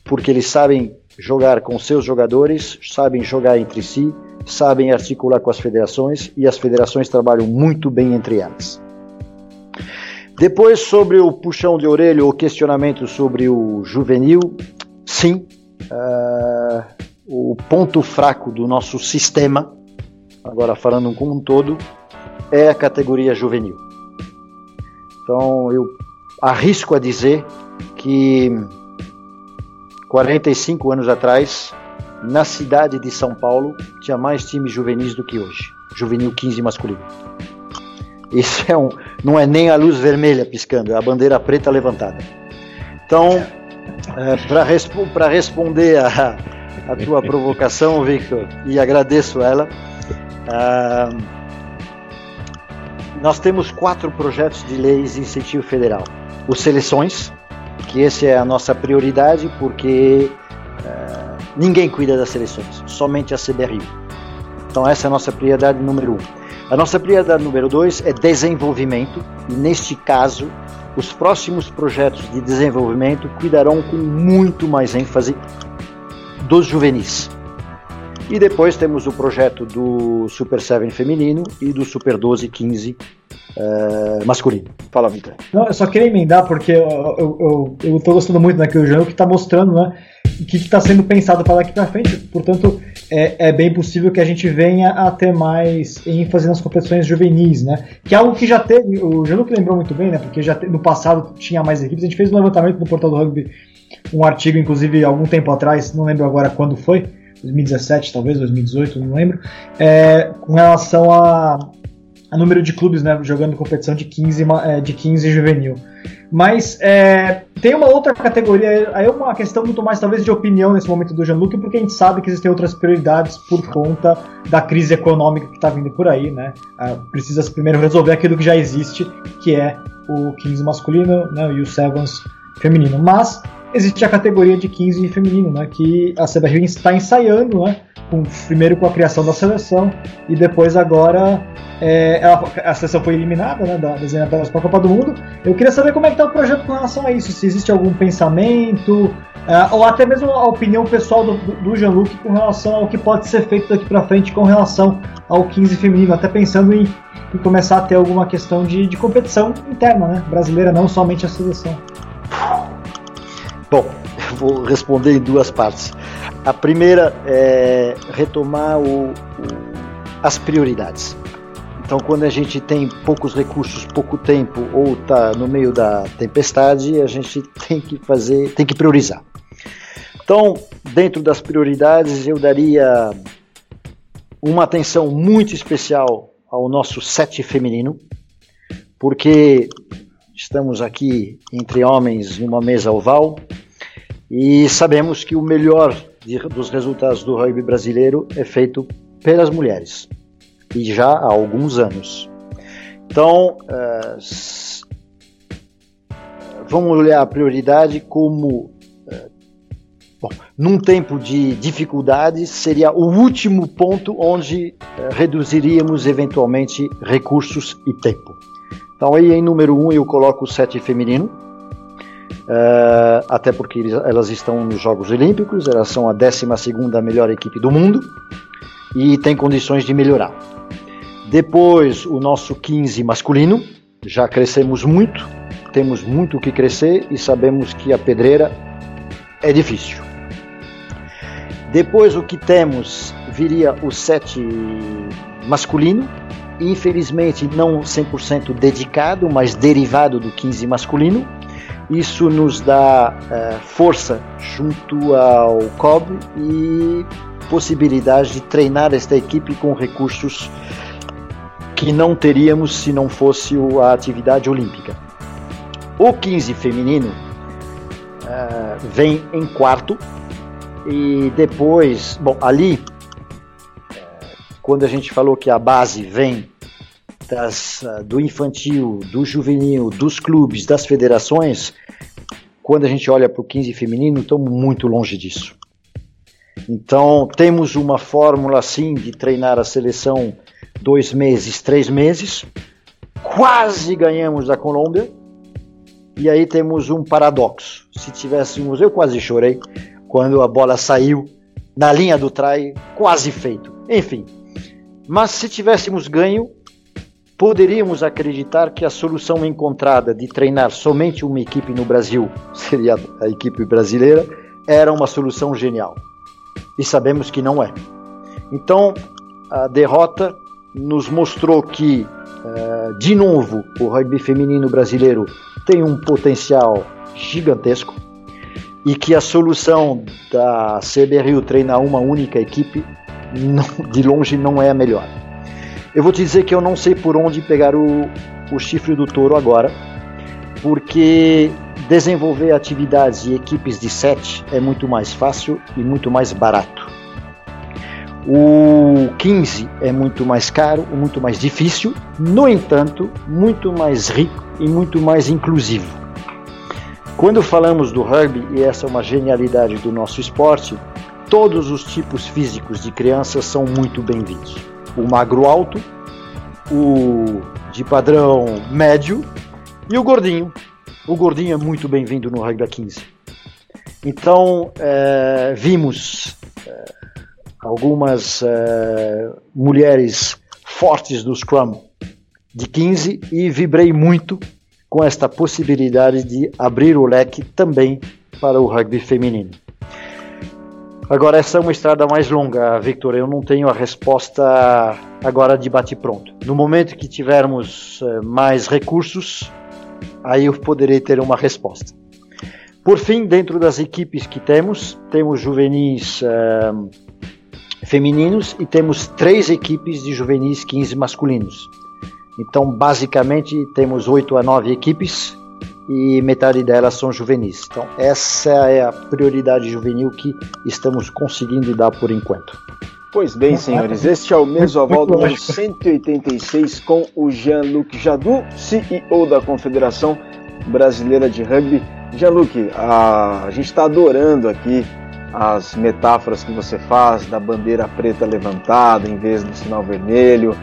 porque eles sabem jogar com seus jogadores, sabem jogar entre si, sabem articular com as federações e as federações trabalham muito bem entre elas. Depois, sobre o puxão de orelha, o questionamento sobre o juvenil, sim, uh, o ponto fraco do nosso sistema, agora falando como um todo, é a categoria juvenil. Então, eu arrisco a dizer que 45 anos atrás, na cidade de São Paulo, tinha mais times juvenis do que hoje, juvenil 15 masculino. Isso é um, não é nem a luz vermelha piscando, é a bandeira preta levantada. Então, é, para respo responder a, a, tua provocação, Victor, e agradeço ela, uh, nós temos quatro projetos de leis de incentivo federal. Os Seleções, que essa é a nossa prioridade, porque uh, ninguém cuida das seleções, somente a CBRU. Então essa é a nossa prioridade número um. A nossa prioridade número dois é desenvolvimento, e neste caso, os próximos projetos de desenvolvimento cuidarão com muito mais ênfase dos juvenis. E depois temos o projeto do Super 7 feminino e do Super 12 15 uh, masculino. Fala, Vitor. Não, eu só queria emendar porque eu, eu, eu, tô gostando muito daquele jogo que está mostrando, né? O que está sendo pensado para daqui para frente. Portanto, é, é, bem possível que a gente venha a ter mais ênfase nas competições juvenis, né? Que é algo que já teve, o Jean que lembrou muito bem, né? Porque já no passado tinha mais equipes. A gente fez um levantamento no portal do rugby, um artigo, inclusive, algum tempo atrás, não lembro agora quando foi, 2017, talvez, 2018, não lembro, é, com relação a, a, número de clubes né, jogando competição de 15, é, de 15 juvenil. Mas é, tem uma outra categoria, aí é uma questão muito mais talvez de opinião nesse momento do Jean-Luc, porque a gente sabe que existem outras prioridades por conta da crise econômica que está vindo por aí, né? Ah, precisa primeiro resolver aquilo que já existe, que é o 15 masculino né, e o Sevens feminino. Mas existe a categoria de 15 feminino, né, que a CBRU está ensaiando, né, com, primeiro com a criação da seleção e depois agora é, ela, a seleção foi eliminada né, da, das eliminatórias para a Copa do Mundo. Eu queria saber como é que está o projeto com relação a isso, se existe algum pensamento uh, ou até mesmo a opinião pessoal do, do Jean-Luc com relação ao que pode ser feito daqui para frente com relação ao 15 feminino, até pensando em, em começar a ter alguma questão de, de competição interna, né, brasileira, não somente a seleção. Bom, vou responder em duas partes. A primeira é retomar o, o, as prioridades. Então, quando a gente tem poucos recursos, pouco tempo ou está no meio da tempestade, a gente tem que fazer, tem que priorizar. Então, dentro das prioridades, eu daria uma atenção muito especial ao nosso set feminino, porque estamos aqui entre homens numa mesa oval e sabemos que o melhor de, dos resultados do rugby brasileiro é feito pelas mulheres e já há alguns anos. Então, uh, vamos olhar a prioridade como uh, Bom, num tempo de dificuldades, seria o último ponto onde eh, reduziríamos eventualmente recursos e tempo. Então, aí em número 1 um, eu coloco o sete feminino, uh, até porque elas estão nos Jogos Olímpicos, elas são a 12 melhor equipe do mundo e tem condições de melhorar. Depois, o nosso 15 masculino, já crescemos muito, temos muito o que crescer e sabemos que a pedreira é difícil. Depois, o que temos viria o 7 masculino, infelizmente não 100% dedicado, mas derivado do 15 masculino. Isso nos dá uh, força junto ao COB e possibilidade de treinar esta equipe com recursos que não teríamos se não fosse a atividade olímpica. O 15 feminino uh, vem em quarto e depois, bom, ali quando a gente falou que a base vem das, ah, do infantil, do juvenil, dos clubes, das federações, quando a gente olha para o 15 feminino, estamos muito longe disso. Então, temos uma fórmula assim de treinar a seleção dois meses, três meses, quase ganhamos da Colômbia, e aí temos um paradoxo. Se tivéssemos, eu quase chorei quando a bola saiu na linha do try, quase feito. Enfim, mas se tivéssemos ganho, poderíamos acreditar que a solução encontrada de treinar somente uma equipe no Brasil, seria a equipe brasileira, era uma solução genial. E sabemos que não é. Então, a derrota nos mostrou que, eh, de novo, o rugby feminino brasileiro tem um potencial gigantesco e que a solução da CBRU treinar uma única equipe de longe não é a melhor. Eu vou te dizer que eu não sei por onde pegar o, o chifre do touro agora, porque desenvolver atividades e equipes de sete é muito mais fácil e muito mais barato. O 15 é muito mais caro, muito mais difícil, no entanto, muito mais rico e muito mais inclusivo. Quando falamos do rugby, e essa é uma genialidade do nosso esporte, Todos os tipos físicos de crianças são muito bem-vindos. O magro alto, o de padrão médio e o gordinho. O gordinho é muito bem-vindo no rugby 15. Então, é, vimos é, algumas é, mulheres fortes do Scrum de 15 e vibrei muito com esta possibilidade de abrir o leque também para o rugby feminino. Agora, essa é uma estrada mais longa, Victor. Eu não tenho a resposta agora de bate-pronto. No momento que tivermos eh, mais recursos, aí eu poderei ter uma resposta. Por fim, dentro das equipes que temos, temos juvenis uh, femininos e temos três equipes de juvenis 15 masculinos. Então, basicamente, temos oito a nove equipes e metade delas são juvenis. Então, essa é a prioridade juvenil que estamos conseguindo dar por enquanto. Pois bem, senhores, este é o Mesoval número 186 com o Jean-Luc Jadu, CEO da Confederação Brasileira de Rugby. Jean-Luc, a, a gente está adorando aqui as metáforas que você faz da bandeira preta levantada em vez do sinal vermelho,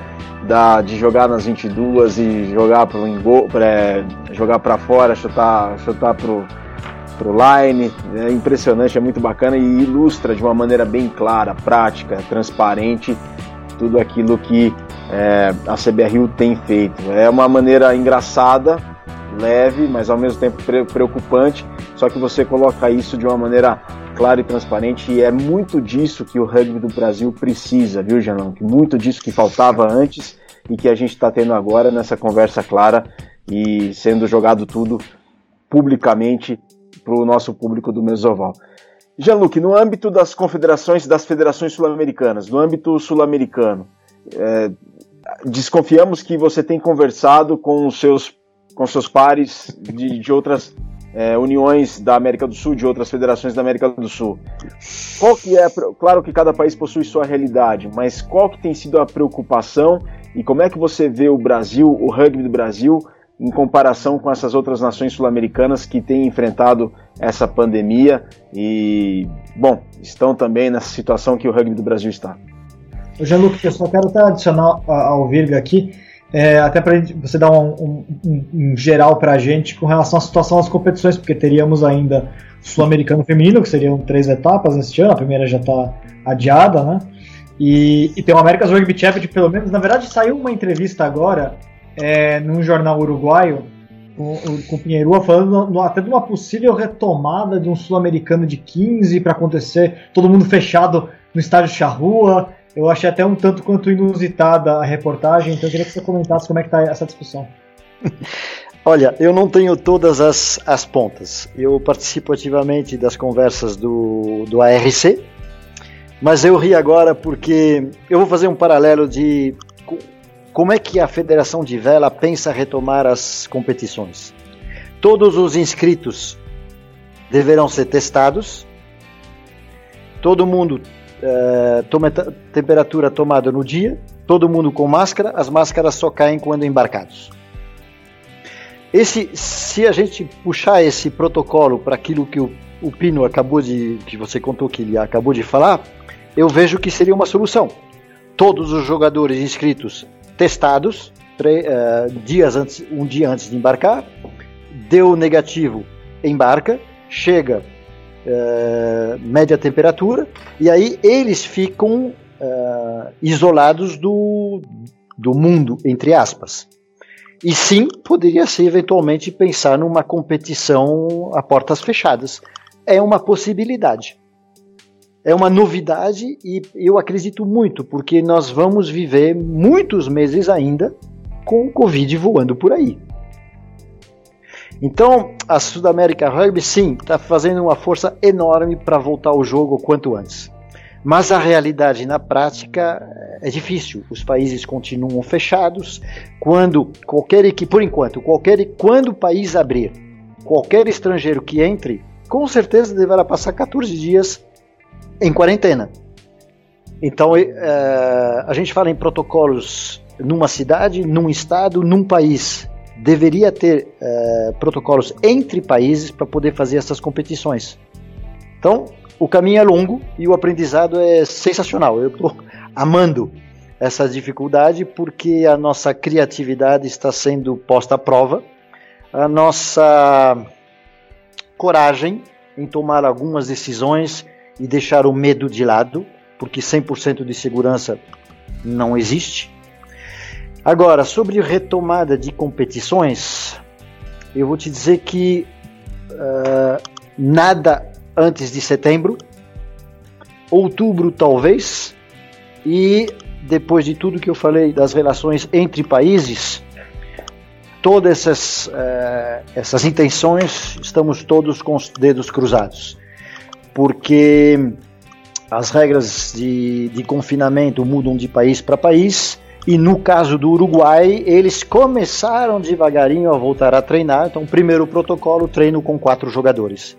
da, de jogar nas 22 e jogar para é, jogar para fora, chutar, chutar pro pro line. É impressionante, é muito bacana e ilustra de uma maneira bem clara, prática, transparente tudo aquilo que é, a CBRU tem feito. É uma maneira engraçada, leve, mas ao mesmo tempo preocupante, só que você coloca isso de uma maneira clara e transparente e é muito disso que o rugby do Brasil precisa, viu, Janão? Muito disso que faltava antes e que a gente está tendo agora nessa conversa clara e sendo jogado tudo publicamente para o nosso público do Mesoval. Jean-Luc, no âmbito das confederações das federações sul-americanas, no âmbito sul-americano, é, desconfiamos que você tem conversado com os seus, com seus pares de, de outras é, uniões da América do Sul, de outras federações da América do Sul. Qual que é, claro que cada país possui sua realidade, mas qual que tem sido a preocupação e como é que você vê o Brasil, o rugby do Brasil, em comparação com essas outras nações sul-americanas que têm enfrentado essa pandemia e, bom, estão também nessa situação que o rugby do Brasil está. Jean-Luc, eu só quero até adicionar ao Virga aqui, é, até para você dar um, um, um, um geral para a gente com relação à situação das competições, porque teríamos ainda Sul-Americano Feminino, que seriam três etapas neste ano, a primeira já está adiada, né? E, e tem o America's Rugby Championship, pelo menos. Na verdade, saiu uma entrevista agora é, num jornal uruguaio com, com Pinheirua falando no, até de uma possível retomada de um sul-americano de 15 para acontecer, todo mundo fechado no estádio Charrua. Eu achei até um tanto quanto inusitada a reportagem, então eu queria que você comentasse como é que está essa discussão. Olha, eu não tenho todas as, as pontas. Eu participo ativamente das conversas do, do ARC, mas eu ri agora porque eu vou fazer um paralelo de como é que a Federação de Vela pensa retomar as competições. Todos os inscritos deverão ser testados, todo mundo é, toma temperatura tomada no dia, todo mundo com máscara, as máscaras só caem quando embarcados. Esse, se a gente puxar esse protocolo para aquilo que o, o Pino acabou de, que você contou que ele acabou de falar, eu vejo que seria uma solução. Todos os jogadores inscritos testados uh, dias antes, um dia antes de embarcar, deu negativo, embarca, chega uh, média temperatura e aí eles ficam uh, isolados do, do mundo, entre aspas. E sim, poderia ser eventualmente pensar numa competição a portas fechadas. É uma possibilidade é uma novidade e eu acredito muito, porque nós vamos viver muitos meses ainda com o Covid voando por aí. Então, a Sudamérica Rugby, sim, está fazendo uma força enorme para voltar ao jogo o quanto antes. Mas a realidade na prática é difícil. Os países continuam fechados. Quando qualquer equipe, por enquanto, qualquer quando o país abrir, qualquer estrangeiro que entre, com certeza deverá passar 14 dias em quarentena. Então, é, a gente fala em protocolos numa cidade, num estado, num país. Deveria ter é, protocolos entre países para poder fazer essas competições. Então, o caminho é longo e o aprendizado é sensacional. Eu estou amando essa dificuldade porque a nossa criatividade está sendo posta à prova, a nossa coragem em tomar algumas decisões e deixar o medo de lado, porque 100% de segurança não existe. Agora, sobre retomada de competições, eu vou te dizer que uh, nada antes de setembro, outubro talvez, e depois de tudo que eu falei das relações entre países, todas essas, uh, essas intenções, estamos todos com os dedos cruzados porque as regras de, de confinamento mudam de país para país. E no caso do Uruguai, eles começaram devagarinho a voltar a treinar. Então, primeiro protocolo, treino com quatro jogadores.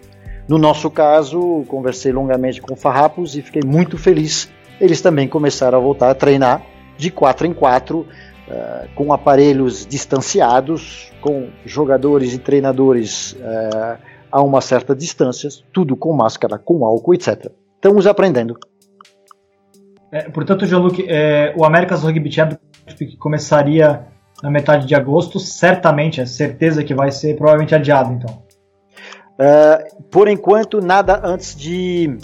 No nosso caso, conversei longamente com Farrapos e fiquei muito feliz. Eles também começaram a voltar a treinar de quatro em quatro, uh, com aparelhos distanciados, com jogadores e treinadores uh, a uma certa distância, tudo com máscara, com álcool, etc. Estamos aprendendo. É, portanto, Jean-Luc, é, o America's Rugby Championship começaria na metade de agosto, certamente, é certeza que vai ser provavelmente adiado, então. É, por enquanto, nada antes de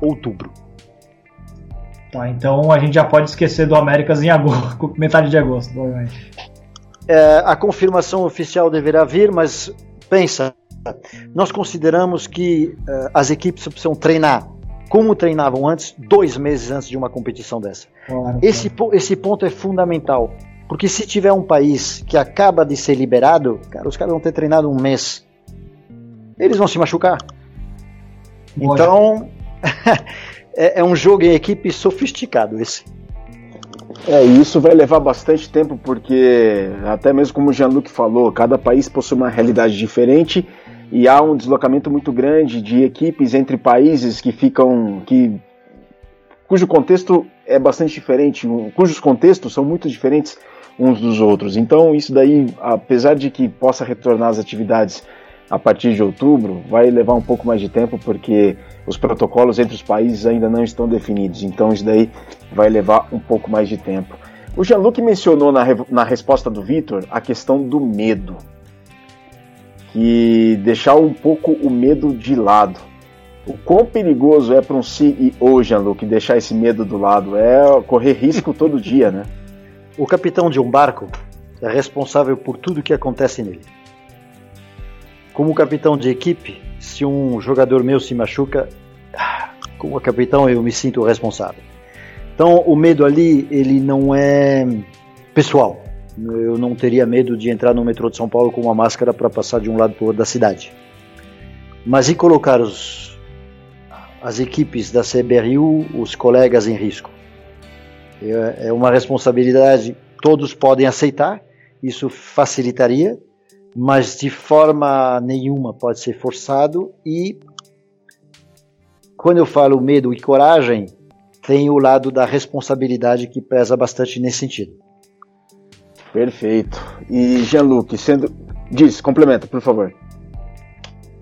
outubro. Tá, então a gente já pode esquecer do Américas em agosto, metade de agosto, provavelmente. É, a confirmação oficial deverá vir, mas pensa, nós consideramos que uh, as equipes precisam treinar como treinavam antes, dois meses antes de uma competição dessa. Claro, esse, esse ponto é fundamental. Porque se tiver um país que acaba de ser liberado, cara, os caras vão ter treinado um mês. Eles vão se machucar. Então, é, é um jogo em equipe sofisticado esse. É, e isso vai levar bastante tempo, porque, até mesmo como o Jean-Luc falou, cada país possui uma realidade diferente e há um deslocamento muito grande de equipes entre países que ficam que cujo contexto é bastante diferente, cujos contextos são muito diferentes uns dos outros. Então, isso daí, apesar de que possa retornar às atividades a partir de outubro, vai levar um pouco mais de tempo porque os protocolos entre os países ainda não estão definidos. Então, isso daí vai levar um pouco mais de tempo. O Jean-Luc mencionou na, na resposta do Vitor a questão do medo. Que deixar um pouco o medo de lado. O quão perigoso é para um CEO, Jean-Luc, deixar esse medo do lado? É correr risco todo dia, né? O capitão de um barco é responsável por tudo que acontece nele. Como capitão de equipe, se um jogador meu se machuca, como capitão eu me sinto responsável. Então o medo ali ele não é pessoal. Eu não teria medo de entrar no metrô de São Paulo com uma máscara para passar de um lado para o outro da cidade. Mas e colocar os, as equipes da CBRU, os colegas em risco? É, é uma responsabilidade todos podem aceitar, isso facilitaria, mas de forma nenhuma pode ser forçado e quando eu falo medo e coragem, tem o lado da responsabilidade que pesa bastante nesse sentido. Perfeito. E Jean-Luc, sendo. Diz, complementa, por favor.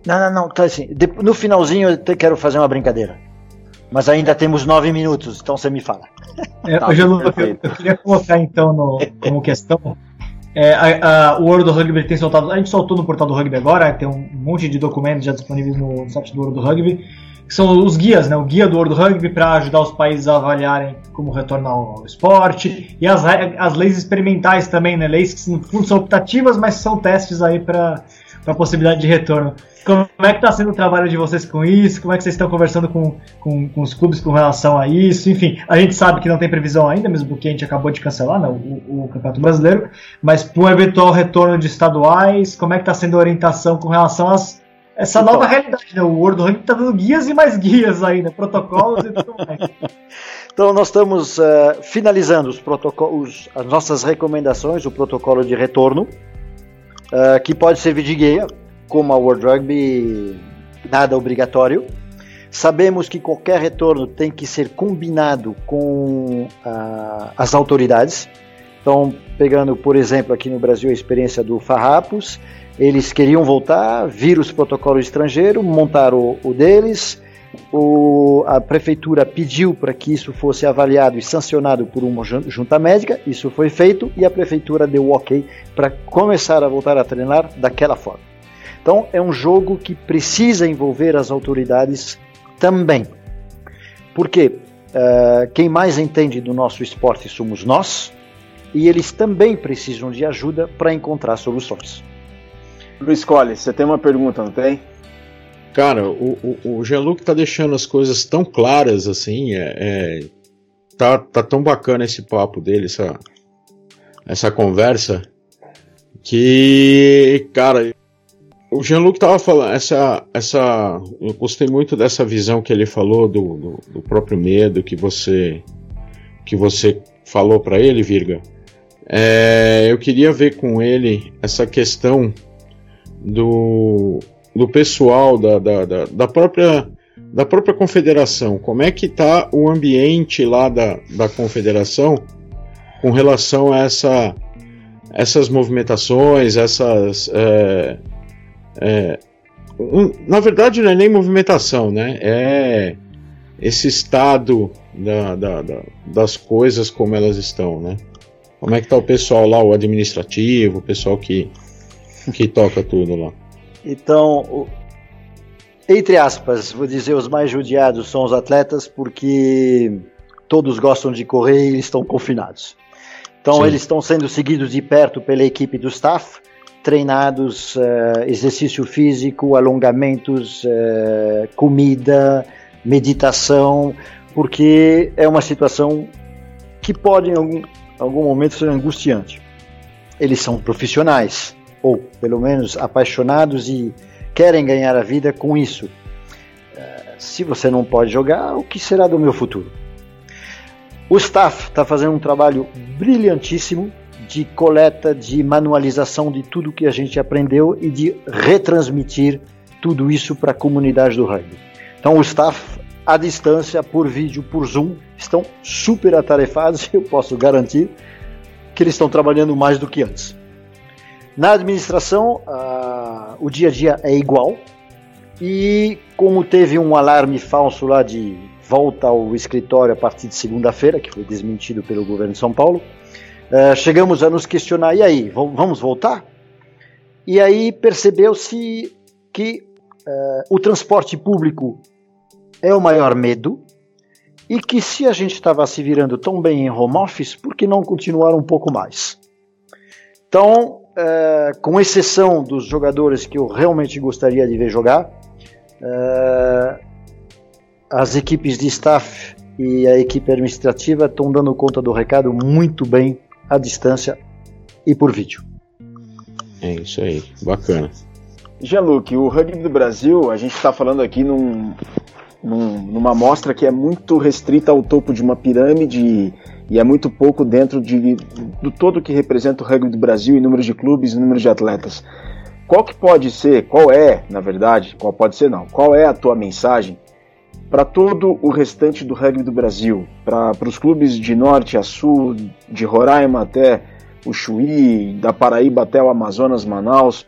Não, não, não, tá assim. No finalzinho eu quero fazer uma brincadeira. Mas ainda temos nove minutos, então você me fala. É, tá, eu, eu, eu, queria colocar então no, como questão. É, a, a, o World do Rugby tem soltado. A gente soltou no portal do Rugby agora, tem um monte de documentos já disponíveis no site do World do Rugby, que são os guias, né? O guia do World Rugby para ajudar os países a avaliarem como retornar ao esporte, e as, as leis experimentais também, né? Leis que fundo são optativas, mas são testes aí para a possibilidade de retorno. Como é que está sendo o trabalho de vocês com isso? Como é que vocês estão conversando com, com, com, os clubes com relação a isso? Enfim, a gente sabe que não tem previsão ainda, mesmo porque a gente acabou de cancelar né, o, o Campeonato Brasileiro, mas para o eventual retorno de estaduais, como é que está sendo a orientação com relação a essa então, nova realidade? Né? O World Ranking está dando guias e mais guias ainda, protocolos e tudo mais. Então nós estamos uh, finalizando os protocolos, as nossas recomendações, o protocolo de retorno, uh, que pode servir de guia como a World Rugby, nada obrigatório. Sabemos que qualquer retorno tem que ser combinado com uh, as autoridades. Então, pegando, por exemplo, aqui no Brasil a experiência do Farrapos, eles queriam voltar, viram os protocolos estrangeiros, montaram o, deles, o, a prefeitura pediu para que isso fosse avaliado e sancionado por uma junta médica, isso foi feito e a prefeitura deu ok para começar a voltar a treinar daquela forma. Então é um jogo que precisa envolver as autoridades também. Porque uh, quem mais entende do nosso esporte somos nós, e eles também precisam de ajuda para encontrar soluções. Luiz Colles, você tem uma pergunta, não tem? Cara, o, o, o Jean-Luc tá deixando as coisas tão claras assim, é, é, tá, tá tão bacana esse papo dele, essa, essa conversa, que, cara, o Jean-Luc estava falando, essa, essa, eu gostei muito dessa visão que ele falou do, do, do próprio medo que você, que você falou para ele, Virga. É, eu queria ver com ele essa questão do, do pessoal da, da, da, da própria da própria confederação. Como é que está o ambiente lá da, da confederação com relação a essa, essas movimentações, essas é, é, um, na verdade, não é nem movimentação, né? É esse estado da, da, da, das coisas como elas estão, né? Como é que tá o pessoal lá, o administrativo, o pessoal que, que toca tudo lá? Então, entre aspas, vou dizer, os mais judiados são os atletas porque todos gostam de correr e eles estão confinados. Então, Sim. eles estão sendo seguidos de perto pela equipe do staff, treinados, uh, exercício físico, alongamentos, uh, comida, meditação, porque é uma situação que pode em algum, algum momento ser angustiante. Eles são profissionais, ou pelo menos apaixonados e querem ganhar a vida com isso. Uh, se você não pode jogar, o que será do meu futuro? O staff está fazendo um trabalho brilhantíssimo de coleta, de manualização de tudo que a gente aprendeu e de retransmitir tudo isso para a comunidade do rugby. Então o staff à distância, por vídeo, por Zoom, estão super atarefados e eu posso garantir que eles estão trabalhando mais do que antes. Na administração, o dia a dia é igual e como teve um alarme falso lá de volta ao escritório a partir de segunda-feira, que foi desmentido pelo governo de São Paulo, uh, chegamos a nos questionar: e aí, vamos voltar? E aí percebeu-se que uh, o transporte público é o maior medo e que se a gente estava se virando tão bem em home office, por que não continuar um pouco mais? Então, uh, com exceção dos jogadores que eu realmente gostaria de ver jogar, uh, as equipes de staff e a equipe administrativa estão dando conta do recado muito bem à distância e por vídeo. É isso aí, bacana. Jean-Luc, o rugby do Brasil, a gente está falando aqui num, num, numa amostra que é muito restrita ao topo de uma pirâmide e é muito pouco dentro de, do todo que representa o rugby do Brasil em número de clubes e número de atletas. Qual que pode ser, qual é, na verdade, qual pode ser não, qual é a tua mensagem para todo o restante do rugby do Brasil, para os clubes de norte a sul, de Roraima até o Chuí, da Paraíba até o Amazonas, Manaus,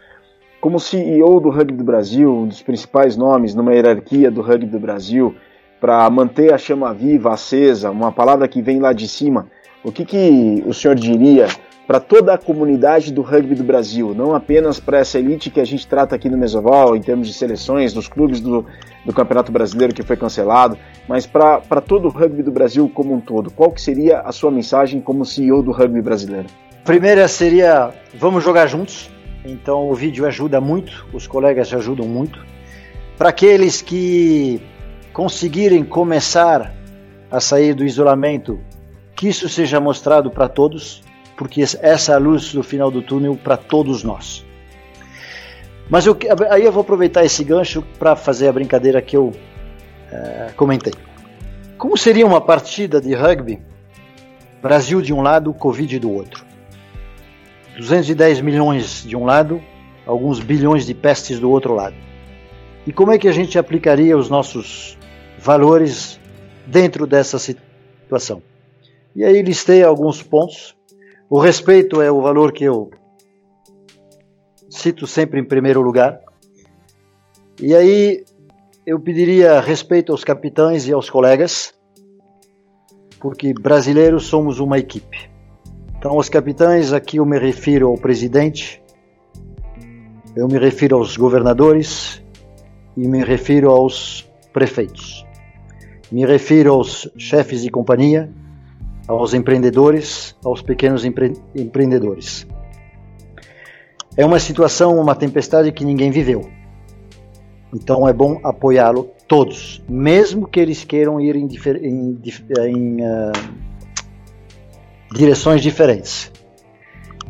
como CEO do rugby do Brasil, um dos principais nomes numa hierarquia do rugby do Brasil, para manter a chama viva, acesa, uma palavra que vem lá de cima, o que, que o senhor diria para toda a comunidade do rugby do Brasil, não apenas para essa elite que a gente trata aqui no Mesoval, em termos de seleções, dos clubes do, do Campeonato Brasileiro que foi cancelado, mas para todo o rugby do Brasil como um todo? Qual que seria a sua mensagem como CEO do rugby brasileiro? Primeira seria, vamos jogar juntos, então o vídeo ajuda muito, os colegas ajudam muito. Para aqueles que conseguirem começar a sair do isolamento, que isso seja mostrado para todos, porque essa é a luz do final do túnel para todos nós. Mas eu, aí eu vou aproveitar esse gancho para fazer a brincadeira que eu é, comentei. Como seria uma partida de rugby? Brasil de um lado, Covid do outro. 210 milhões de um lado, alguns bilhões de pestes do outro lado. E como é que a gente aplicaria os nossos valores dentro dessa situação? E aí listei alguns pontos. O respeito é o valor que eu cito sempre em primeiro lugar. E aí eu pediria respeito aos capitães e aos colegas, porque brasileiros somos uma equipe. Então, os capitães, aqui eu me refiro ao presidente, eu me refiro aos governadores e me refiro aos prefeitos. Me refiro aos chefes de companhia, aos empreendedores, aos pequenos empre empreendedores. É uma situação, uma tempestade que ninguém viveu. Então é bom apoiá-lo todos, mesmo que eles queiram ir em, em, em uh, direções diferentes.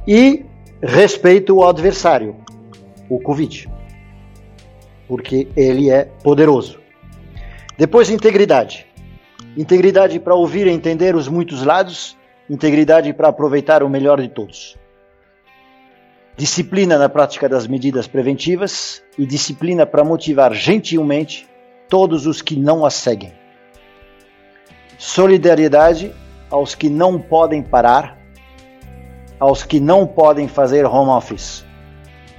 E respeito ao adversário, o Covid, porque ele é poderoso. Depois, integridade. Integridade para ouvir e entender os muitos lados, integridade para aproveitar o melhor de todos. Disciplina na prática das medidas preventivas e disciplina para motivar gentilmente todos os que não as seguem. Solidariedade aos que não podem parar, aos que não podem fazer home office.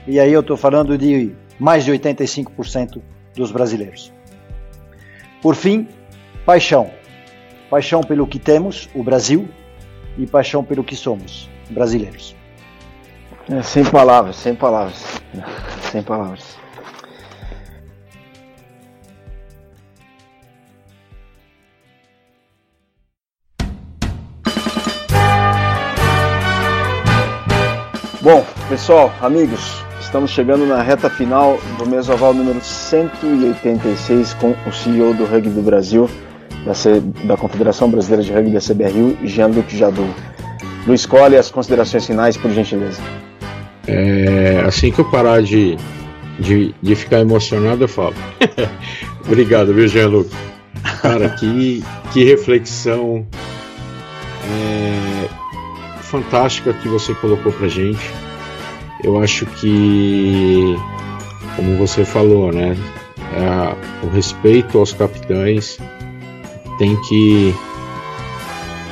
E aí eu estou falando de mais de 85% dos brasileiros. Por fim, paixão. Paixão pelo que temos, o Brasil, e paixão pelo que somos, brasileiros. É, sem palavras, sem palavras. Sem palavras. Bom, pessoal, amigos, estamos chegando na reta final do Mesoval número 186 com o CEO do Rugby do Brasil, da, C... da Confederação Brasileira de Rugby da CBRU, Jean-Luc Jadot. Luiz, escolhe as considerações finais, por gentileza. É, assim que eu parar de, de, de ficar emocionado, eu falo. Obrigado, viu, Jean-Luc? Cara, que, que reflexão. É, fantástica que você colocou pra gente. Eu acho que, como você falou, né, o respeito aos capitães, tem que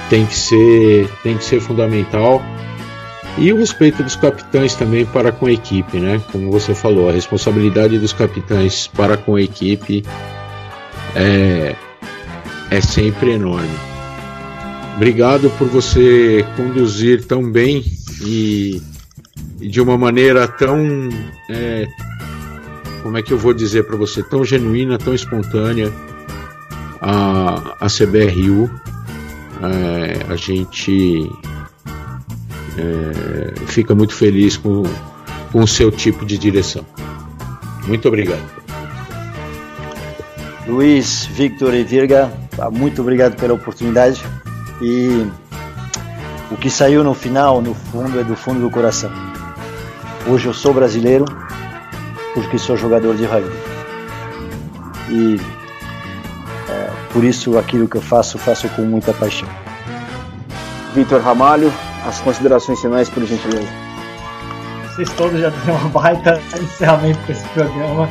tem que ser tem que ser fundamental e o respeito dos capitães também para com a equipe, né? Como você falou, a responsabilidade dos capitães para com a equipe é, é sempre enorme. Obrigado por você conduzir tão bem e, de uma maneira tão. É, como é que eu vou dizer para você? Tão genuína, tão espontânea a, a CBRU. É, a gente é, fica muito feliz com, com o seu tipo de direção. Muito obrigado. Luiz, Victor e Virga, tá, muito obrigado pela oportunidade e o que saiu no final, no fundo, é do fundo do coração. Hoje eu sou brasileiro porque sou jogador de rugby e é, por isso aquilo que eu faço, faço com muita paixão. Victor Ramalho, as considerações finais, por gentileza. Vocês todos já têm uma baita encerramento para esse programa.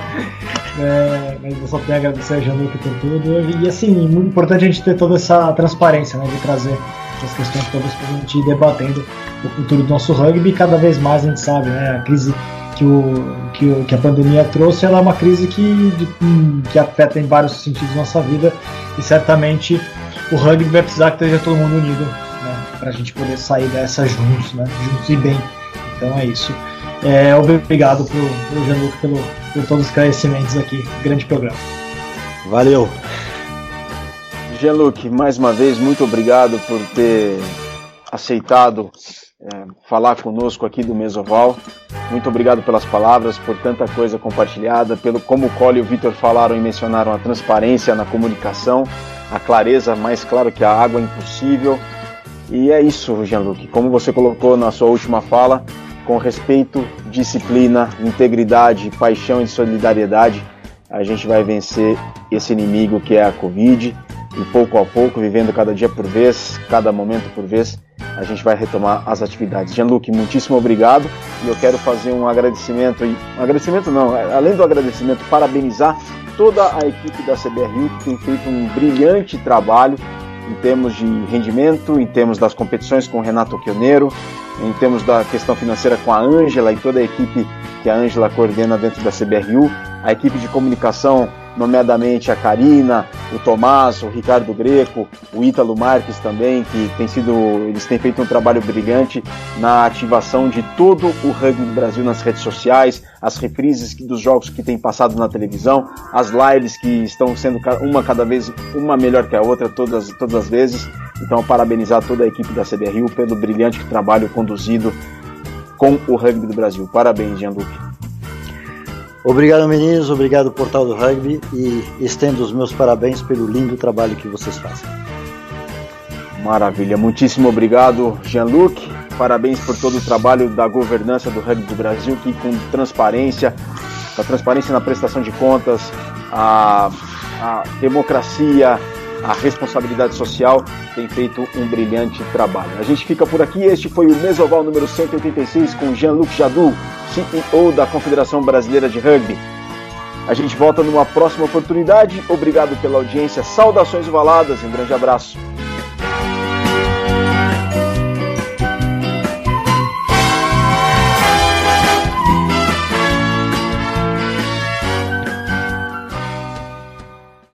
É, mas eu só tenho a agradecer a Januque por tudo. E assim, muito importante a gente ter toda essa transparência, né? De trazer essas questões todas para a gente ir debatendo o futuro do nosso rugby. Cada vez mais a gente sabe, né? A crise que, o, que, o, que a pandemia trouxe ela é uma crise que, de, que afeta em vários sentidos nossa vida. E certamente o rugby vai precisar que esteja todo mundo unido, né? Para a gente poder sair dessa juntos, né? Juntos e bem. Então é isso. É, obrigado pro, pro Jean-Luc pelo, por todos os esclarecimentos aqui. Grande programa. Valeu. Jean-Luc, mais uma vez, muito obrigado por ter aceitado é, falar conosco aqui do Mesoval. Muito obrigado pelas palavras, por tanta coisa compartilhada, pelo como o Cole e o Vitor falaram e mencionaram a transparência na comunicação, a clareza, mais claro que a água, impossível. E é isso, Jean-Luc. Como você colocou na sua última fala, com respeito, disciplina, integridade, paixão e solidariedade, a gente vai vencer esse inimigo que é a Covid e pouco a pouco, vivendo cada dia por vez, cada momento por vez, a gente vai retomar as atividades. Jean-Luc, muitíssimo obrigado e eu quero fazer um agradecimento, um agradecimento não, além do agradecimento, parabenizar toda a equipe da CBRU que tem feito um brilhante trabalho em termos de rendimento, em termos das competições com o Renato Quioneiro, em termos da questão financeira com a Ângela e toda a equipe que a Ângela coordena dentro da CBRU, a equipe de comunicação, nomeadamente a Karina, o Tomás, o Ricardo Greco, o Ítalo Marques também, que tem sido, eles têm feito um trabalho brilhante na ativação de todo o rugby do Brasil nas redes sociais, as reprises dos jogos que têm passado na televisão, as lives que estão sendo uma cada vez uma melhor que a outra todas, todas as vezes. Então, parabenizar toda a equipe da CBRU pelo brilhante trabalho conduzido com o rugby do Brasil. Parabéns, Jean-Luc. Obrigado, meninos. Obrigado, Portal do Rugby. E estendo os meus parabéns pelo lindo trabalho que vocês fazem. Maravilha. Muitíssimo obrigado, Jean-Luc. Parabéns por todo o trabalho da governança do rugby do Brasil, que com transparência, a transparência na prestação de contas, a, a democracia, a responsabilidade social tem feito um brilhante trabalho. A gente fica por aqui. Este foi o Mesoval número 186 com Jean-Luc Jadou, CEO da Confederação Brasileira de Rugby. A gente volta numa próxima oportunidade. Obrigado pela audiência. Saudações ovaladas e um grande abraço.